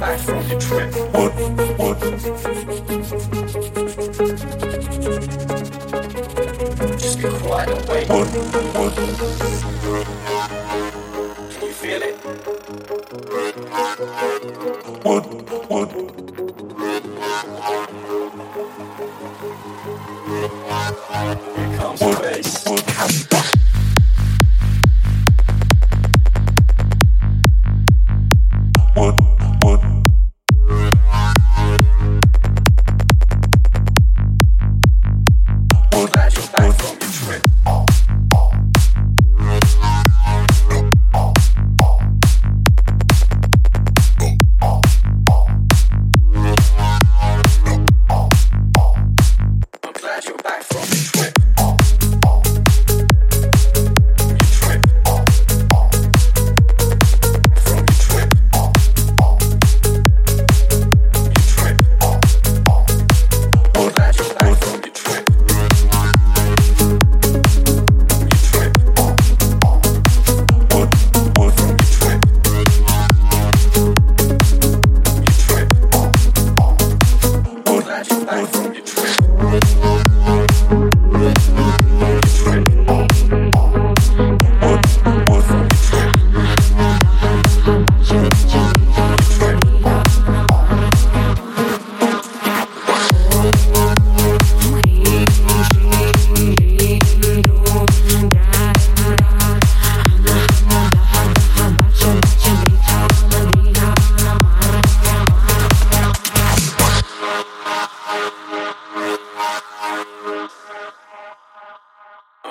back from the trip. What? What? Just be quiet and wait. What? What? Can you feel it? What? What? Here comes what? space.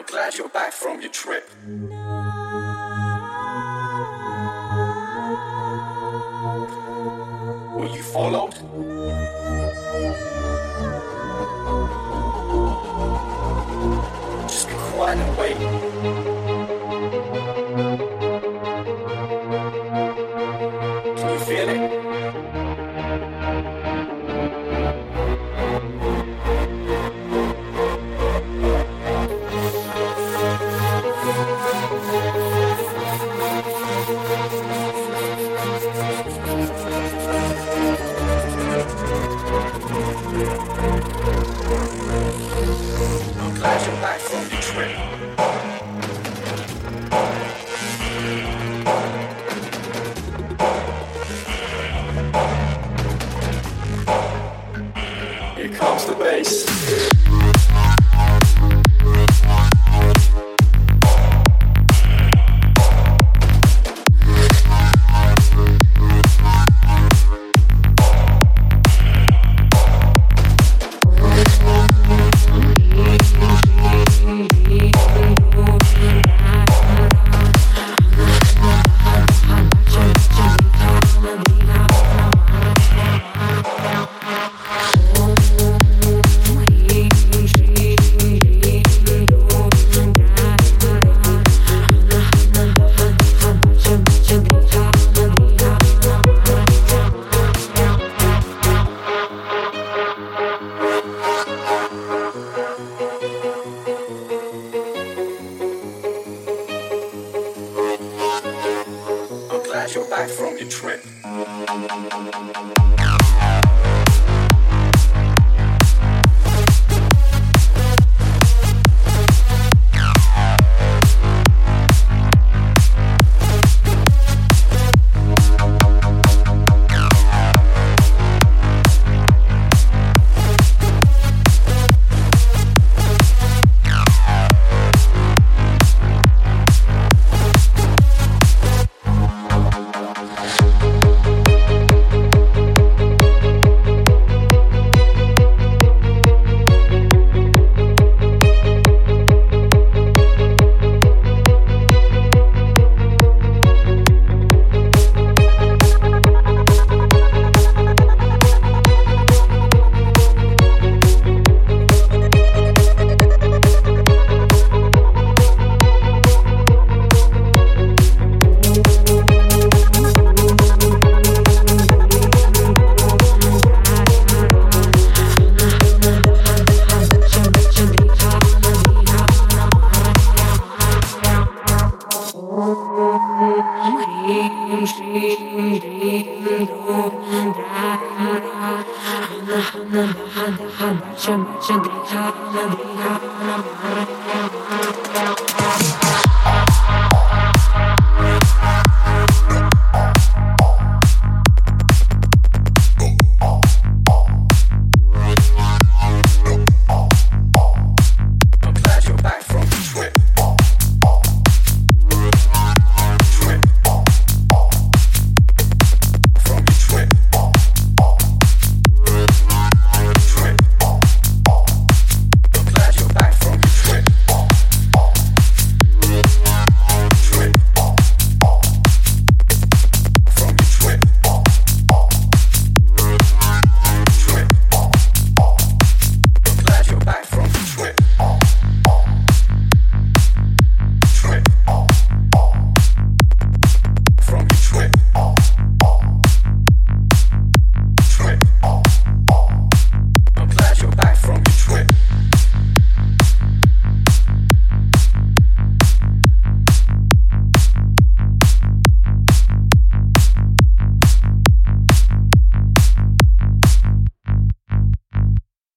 I'm glad you're back from your trip. Were you followed? Just get quiet and wait. on the. Bacha, bacha, griha, griha,